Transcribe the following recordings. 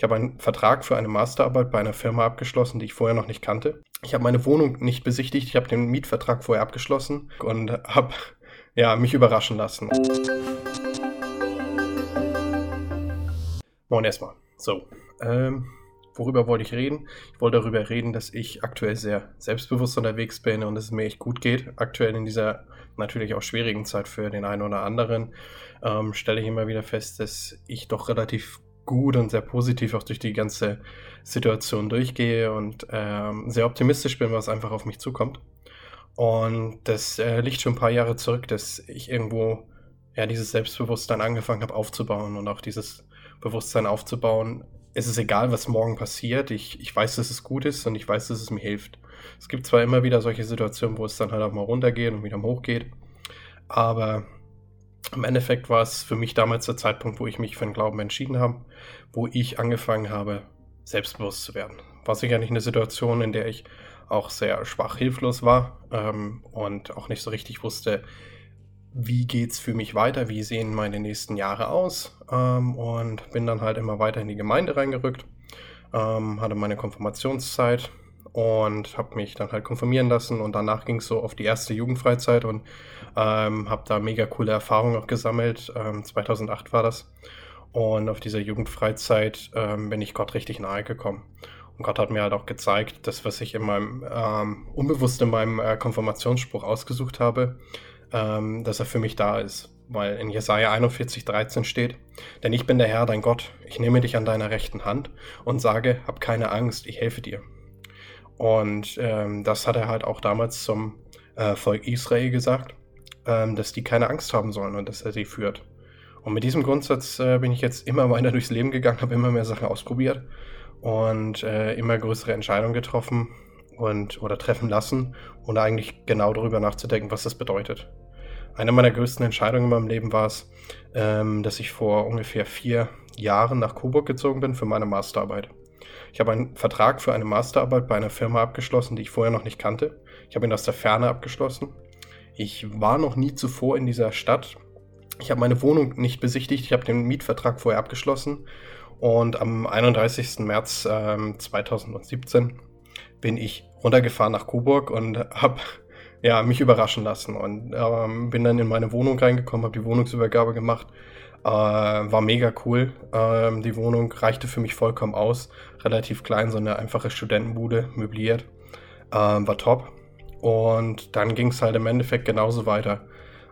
Ich habe einen Vertrag für eine Masterarbeit bei einer Firma abgeschlossen, die ich vorher noch nicht kannte. Ich habe meine Wohnung nicht besichtigt, ich habe den Mietvertrag vorher abgeschlossen und habe ja, mich überraschen lassen. Moin erstmal. So, ähm, worüber wollte ich reden? Ich wollte darüber reden, dass ich aktuell sehr selbstbewusst unterwegs bin und es mir echt gut geht. Aktuell in dieser natürlich auch schwierigen Zeit für den einen oder anderen ähm, stelle ich immer wieder fest, dass ich doch relativ gut und sehr positiv auch durch die ganze Situation durchgehe und ähm, sehr optimistisch bin, was einfach auf mich zukommt. Und das äh, liegt schon ein paar Jahre zurück, dass ich irgendwo ja dieses Selbstbewusstsein angefangen habe aufzubauen und auch dieses Bewusstsein aufzubauen. Es ist egal, was morgen passiert. Ich, ich weiß, dass es gut ist und ich weiß, dass es mir hilft. Es gibt zwar immer wieder solche Situationen, wo es dann halt auch mal runtergeht und wieder hochgeht, aber im Endeffekt war es für mich damals der Zeitpunkt, wo ich mich für den Glauben entschieden habe, wo ich angefangen habe, selbstbewusst zu werden. War sicherlich eine Situation, in der ich auch sehr schwach hilflos war ähm, und auch nicht so richtig wusste, wie geht's für mich weiter, wie sehen meine nächsten Jahre aus ähm, und bin dann halt immer weiter in die Gemeinde reingerückt, ähm, hatte meine Konfirmationszeit und habe mich dann halt konfirmieren lassen und danach ging es so auf die erste Jugendfreizeit und ähm, habe da mega coole Erfahrungen auch gesammelt. 2008 ähm, war das und auf dieser Jugendfreizeit ähm, bin ich Gott richtig nahe gekommen. Und Gott hat mir halt auch gezeigt, dass was ich in meinem ähm, unbewusst in meinem äh, Konfirmationsspruch ausgesucht habe, ähm, dass er für mich da ist. Weil in Jesaja 41, 13 steht, denn ich bin der Herr, dein Gott, ich nehme dich an deiner rechten Hand und sage, hab keine Angst, ich helfe dir. Und ähm, das hat er halt auch damals zum äh, Volk Israel gesagt, ähm, dass die keine Angst haben sollen und dass er sie führt. Und mit diesem Grundsatz äh, bin ich jetzt immer weiter durchs Leben gegangen, habe immer mehr Sachen ausprobiert und äh, immer größere Entscheidungen getroffen und oder treffen lassen und eigentlich genau darüber nachzudenken, was das bedeutet. Eine meiner größten Entscheidungen in meinem Leben war es, ähm, dass ich vor ungefähr vier Jahren nach Coburg gezogen bin für meine Masterarbeit. Ich habe einen Vertrag für eine Masterarbeit bei einer Firma abgeschlossen, die ich vorher noch nicht kannte. Ich habe ihn aus der Ferne abgeschlossen. Ich war noch nie zuvor in dieser Stadt. Ich habe meine Wohnung nicht besichtigt. Ich habe den Mietvertrag vorher abgeschlossen und am 31. März ähm, 2017 bin ich runtergefahren nach Coburg und habe ja, mich überraschen lassen und ähm, bin dann in meine Wohnung reingekommen, habe die Wohnungsübergabe gemacht. Äh, war mega cool. Ähm, die Wohnung reichte für mich vollkommen aus. Relativ klein, so eine einfache Studentenbude, möbliert. Ähm, war top. Und dann ging es halt im Endeffekt genauso weiter.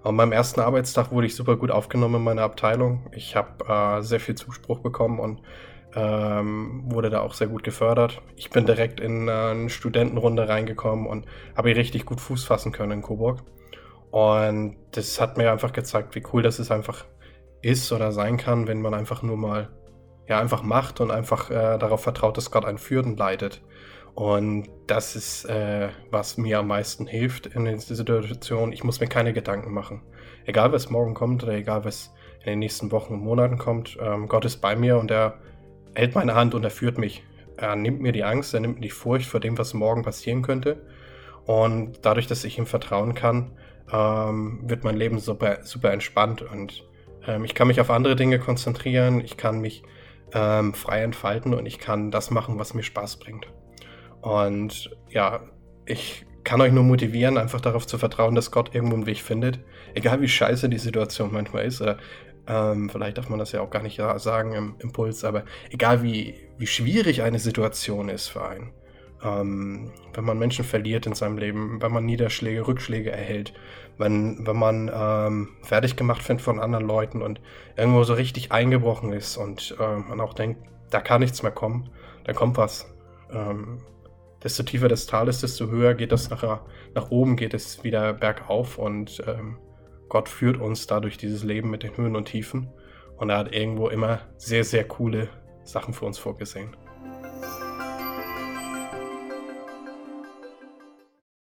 An meinem ersten Arbeitstag wurde ich super gut aufgenommen in meiner Abteilung. Ich habe äh, sehr viel Zuspruch bekommen und ähm, wurde da auch sehr gut gefördert. Ich bin direkt in äh, eine Studentenrunde reingekommen und habe hier richtig gut Fuß fassen können in Coburg. Und das hat mir einfach gezeigt, wie cool das ist einfach ist oder sein kann, wenn man einfach nur mal ja einfach macht und einfach äh, darauf vertraut, dass Gott einen führt und leitet. Und das ist, äh, was mir am meisten hilft in dieser Situation. Ich muss mir keine Gedanken machen. Egal, was morgen kommt oder egal, was in den nächsten Wochen und Monaten kommt, ähm, Gott ist bei mir und er hält meine Hand und er führt mich. Er nimmt mir die Angst, er nimmt mir die Furcht vor dem, was morgen passieren könnte. Und dadurch, dass ich ihm vertrauen kann, ähm, wird mein Leben super, super entspannt und ähm, ich kann mich auf andere Dinge konzentrieren, ich kann mich ähm, frei entfalten und ich kann das machen, was mir Spaß bringt. Und ja, ich kann euch nur motivieren, einfach darauf zu vertrauen, dass Gott irgendwo einen Weg findet. Egal wie scheiße die Situation manchmal ist, oder ähm, vielleicht darf man das ja auch gar nicht sagen im Impuls, aber egal wie, wie schwierig eine Situation ist für einen, ähm, wenn man Menschen verliert in seinem Leben, wenn man Niederschläge, Rückschläge erhält, wenn, wenn man ähm, fertig gemacht wird von anderen Leuten und irgendwo so richtig eingebrochen ist und äh, man auch denkt, da kann nichts mehr kommen, dann kommt was. Ähm, desto tiefer das Tal ist, desto höher geht das nachher nach oben, geht es wieder bergauf und ähm, Gott führt uns dadurch dieses Leben mit den Höhen und Tiefen und er hat irgendwo immer sehr, sehr coole Sachen für uns vorgesehen.